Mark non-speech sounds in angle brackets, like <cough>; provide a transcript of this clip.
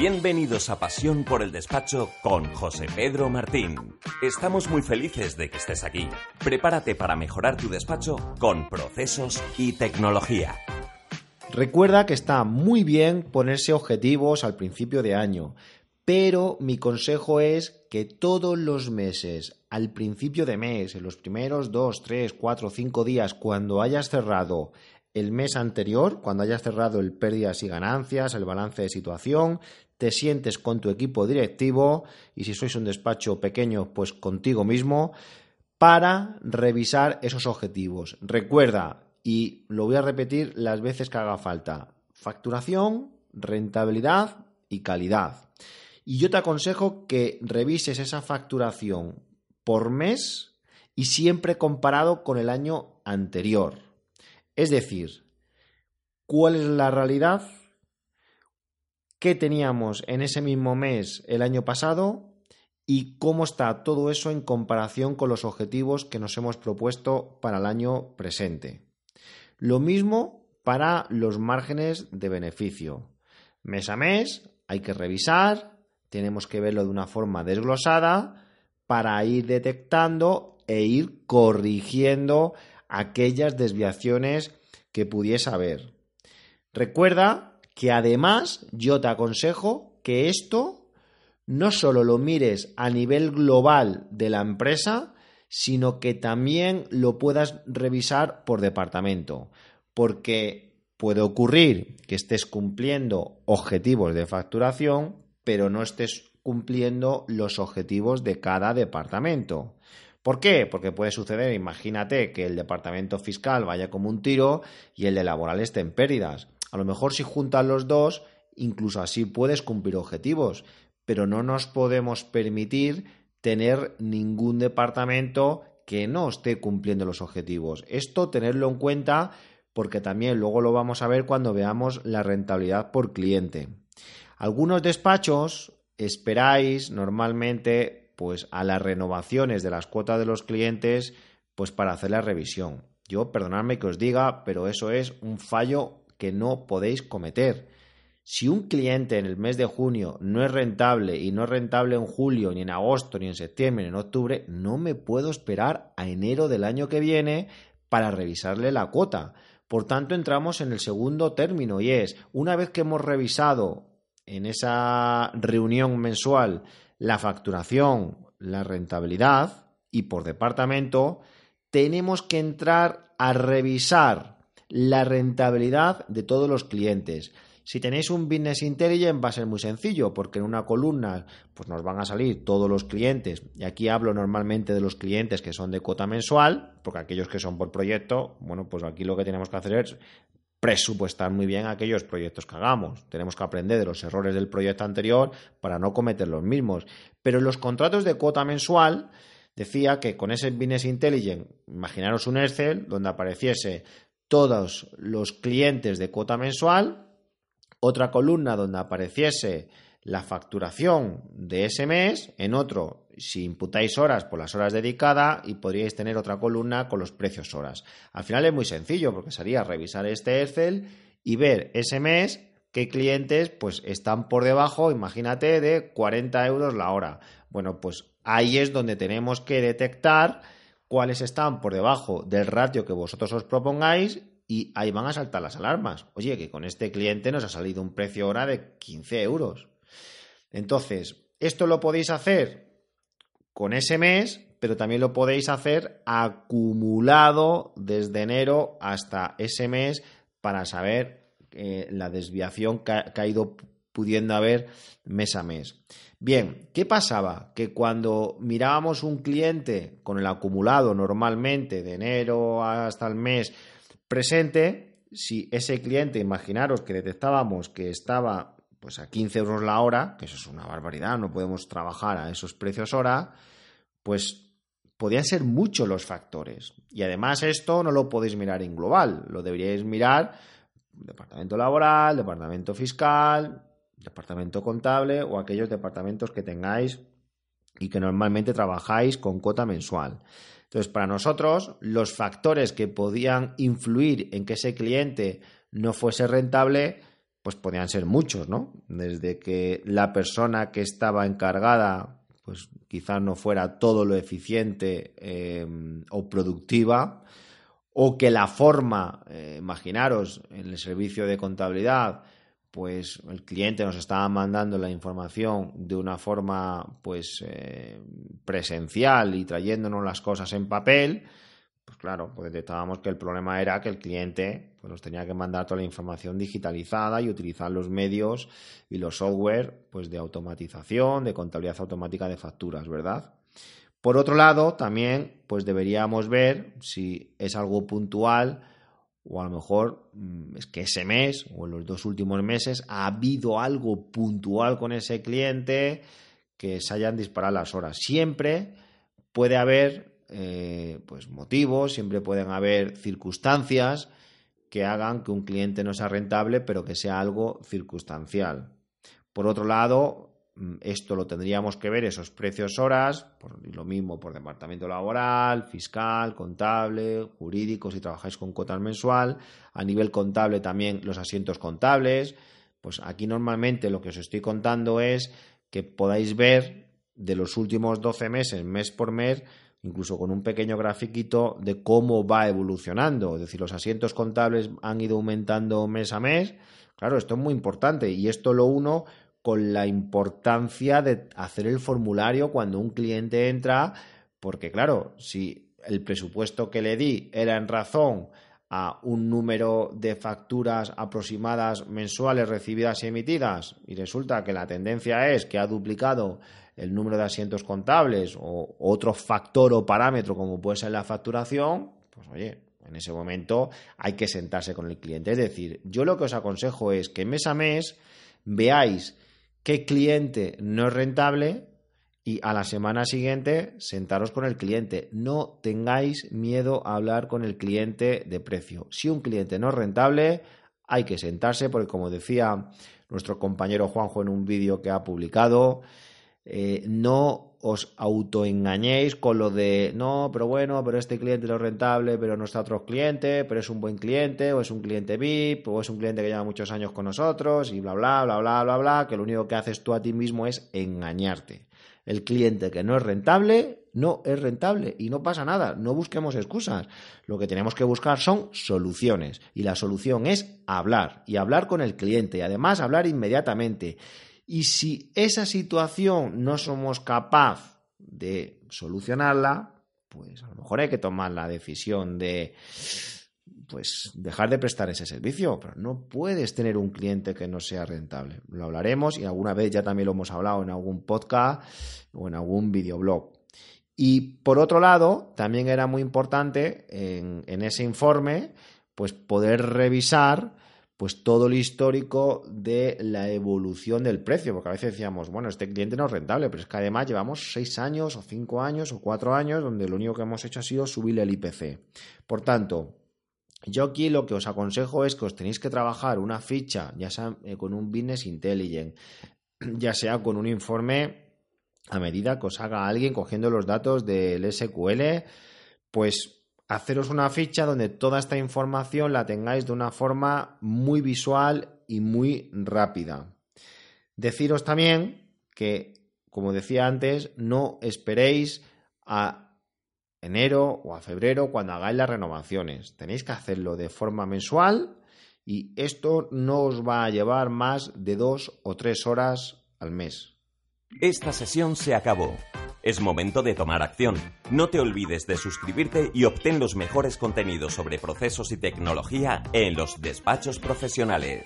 Bienvenidos a Pasión por el Despacho con José Pedro Martín. Estamos muy felices de que estés aquí. Prepárate para mejorar tu despacho con procesos y tecnología. Recuerda que está muy bien ponerse objetivos al principio de año, pero mi consejo es que todos los meses, al principio de mes, en los primeros dos, tres, cuatro, cinco días, cuando hayas cerrado el mes anterior, cuando hayas cerrado el pérdidas y ganancias, el balance de situación, te sientes con tu equipo directivo y si sois un despacho pequeño, pues contigo mismo, para revisar esos objetivos. Recuerda, y lo voy a repetir las veces que haga falta, facturación, rentabilidad y calidad. Y yo te aconsejo que revises esa facturación por mes y siempre comparado con el año anterior. Es decir, ¿cuál es la realidad? ¿Qué teníamos en ese mismo mes el año pasado? ¿Y cómo está todo eso en comparación con los objetivos que nos hemos propuesto para el año presente? Lo mismo para los márgenes de beneficio. Mes a mes hay que revisar, tenemos que verlo de una forma desglosada para ir detectando e ir corrigiendo aquellas desviaciones que pudiese haber. Recuerda que además yo te aconsejo que esto no solo lo mires a nivel global de la empresa, sino que también lo puedas revisar por departamento, porque puede ocurrir que estés cumpliendo objetivos de facturación, pero no estés cumpliendo los objetivos de cada departamento. ¿Por qué? Porque puede suceder, imagínate que el departamento fiscal vaya como un tiro y el de laboral esté en pérdidas. A lo mejor si juntan los dos, incluso así puedes cumplir objetivos, pero no nos podemos permitir tener ningún departamento que no esté cumpliendo los objetivos. Esto tenerlo en cuenta porque también luego lo vamos a ver cuando veamos la rentabilidad por cliente. Algunos despachos esperáis normalmente pues a las renovaciones de las cuotas de los clientes pues para hacer la revisión. Yo, perdonadme que os diga, pero eso es un fallo que no podéis cometer. Si un cliente en el mes de junio no es rentable y no es rentable en julio, ni en agosto, ni en septiembre, ni en octubre, no me puedo esperar a enero del año que viene para revisarle la cuota. Por tanto, entramos en el segundo término y es, una vez que hemos revisado en esa reunión mensual la facturación, la rentabilidad y por departamento, tenemos que entrar a revisar la rentabilidad de todos los clientes. Si tenéis un Business Intelligence va a ser muy sencillo porque en una columna pues nos van a salir todos los clientes y aquí hablo normalmente de los clientes que son de cuota mensual porque aquellos que son por proyecto, bueno pues aquí lo que tenemos que hacer es presupuestar muy bien aquellos proyectos que hagamos. Tenemos que aprender de los errores del proyecto anterior para no cometer los mismos. Pero en los contratos de cuota mensual decía que con ese Business Intelligent, imaginaros un Excel donde apareciese todos los clientes de cuota mensual, otra columna donde apareciese la facturación de ese mes, en otro, si imputáis horas por las horas dedicadas y podríais tener otra columna con los precios horas. Al final es muy sencillo porque sería revisar este Excel y ver ese mes qué clientes pues están por debajo, imagínate, de 40 euros la hora. Bueno, pues ahí es donde tenemos que detectar cuáles están por debajo del ratio que vosotros os propongáis y ahí van a saltar las alarmas. Oye, que con este cliente nos ha salido un precio hora de 15 euros. Entonces, esto lo podéis hacer con ese mes, pero también lo podéis hacer acumulado desde enero hasta ese mes para saber eh, la desviación que ha, ido pudiendo haber mes a mes. Bien, ¿qué pasaba? Que cuando mirábamos un cliente con el acumulado normalmente de enero hasta el mes presente, si ese cliente, imaginaros que detectábamos que estaba pues a 15 euros la hora, que eso es una barbaridad, no podemos trabajar a esos precios hora, pues podían ser muchos los factores. Y además esto no lo podéis mirar en global, lo deberíais mirar departamento laboral, departamento fiscal, departamento contable o aquellos departamentos que tengáis y que normalmente trabajáis con cuota mensual. Entonces, para nosotros, los factores que podían influir en que ese cliente no fuese rentable pues podían ser muchos, ¿no? Desde que la persona que estaba encargada, pues quizás no fuera todo lo eficiente eh, o productiva, o que la forma, eh, imaginaros, en el servicio de contabilidad, pues el cliente nos estaba mandando la información de una forma pues eh, presencial y trayéndonos las cosas en papel, pues claro, pues detectábamos que el problema era que el cliente pues nos tenía que mandar toda la información digitalizada y utilizar los medios y los software pues de automatización, de contabilidad automática de facturas, ¿verdad? Por otro lado, también pues deberíamos ver si es algo puntual o a lo mejor mm, es que ese mes o en los dos últimos meses ha habido algo puntual con ese cliente que se hayan disparado las horas. Siempre puede haber eh, pues motivos, siempre pueden haber circunstancias que hagan que un cliente no sea rentable, pero que sea algo circunstancial. Por otro lado, Mm, esto lo tendríamos que ver, esos precios horas, por, lo mismo por departamento laboral, fiscal, contable, jurídico, si trabajáis con cuotas mensual. A nivel contable también los asientos contables. Pues aquí normalmente lo que os estoy contando es que podáis ver de los últimos 12 meses, mes por mes, incluso con un pequeño grafiquito de cómo va evolucionando. Es decir, los asientos contables han ido aumentando mes a mes. Claro, esto es muy importante y esto lo uno con la importancia de hacer el formulario cuando un cliente entra, porque claro, si el presupuesto que le di era en razón a un número de facturas aproximadas mensuales recibidas y emitidas y resulta que la tendencia es que ha duplicado el número de asientos contables o otro factor o parámetro como puede ser la facturación, pues oye, en ese momento hay que sentarse con el cliente. Es decir, yo lo que os aconsejo es que mes a mes veáis qué cliente no es rentable y a la semana siguiente sentaros con el cliente. No tengáis miedo a hablar con el cliente de precio. Si un cliente no es rentable, hay que sentarse porque como decía nuestro compañero Juanjo en un vídeo que ha publicado, eh, no os autoengañéis con lo de no, pero bueno, pero este cliente no es rentable, pero no está otro cliente, pero es un buen cliente, o es un cliente VIP, o es un cliente que lleva muchos años con nosotros, y bla, bla, bla, bla, bla, bla, que lo único que haces tú a ti mismo es engañarte. El cliente que no es rentable, no es rentable y no pasa nada, no busquemos excusas. Lo que tenemos que buscar son soluciones y la solución es hablar y hablar con el cliente y además hablar inmediatamente. Y si esa situación no somos capaz de solucionarla, pues a lo mejor hay que tomar la decisión de pues dejar de prestar ese servicio, pero no puedes tener un cliente que no sea rentable. Lo hablaremos y alguna vez ya también lo hemos hablado en algún podcast o en algún videoblog. Y por otro lado, también era muy importante en, en ese informe, pues poder revisar pues todo el histórico de la evolución del precio, porque a veces decíamos, bueno, este cliente no es rentable, pero es que además llevamos seis años o cinco años o cuatro años donde lo único que hemos hecho ha sido subirle el IPC. Por tanto, yo aquí lo que os aconsejo es que os tenéis que trabajar una ficha, ya sea eh, con un Business Intelligent, <clears throat> ya sea con un informe a medida que os haga alguien cogiendo los datos del SQL, pues haceros una ficha donde toda esta información la tengáis de una forma muy visual y muy rápida. Deciros también que, como decía antes, no esperéis a enero o a febrero cuando hagáis las renovaciones. Tenéis que hacerlo de forma mensual y esto no os va a llevar más de dos o tres horas al mes. Esta sesión se acabó. Es momento de tomar acción. No te olvides de suscribirte y obtén los mejores contenidos sobre procesos y tecnología en los despachos profesionales.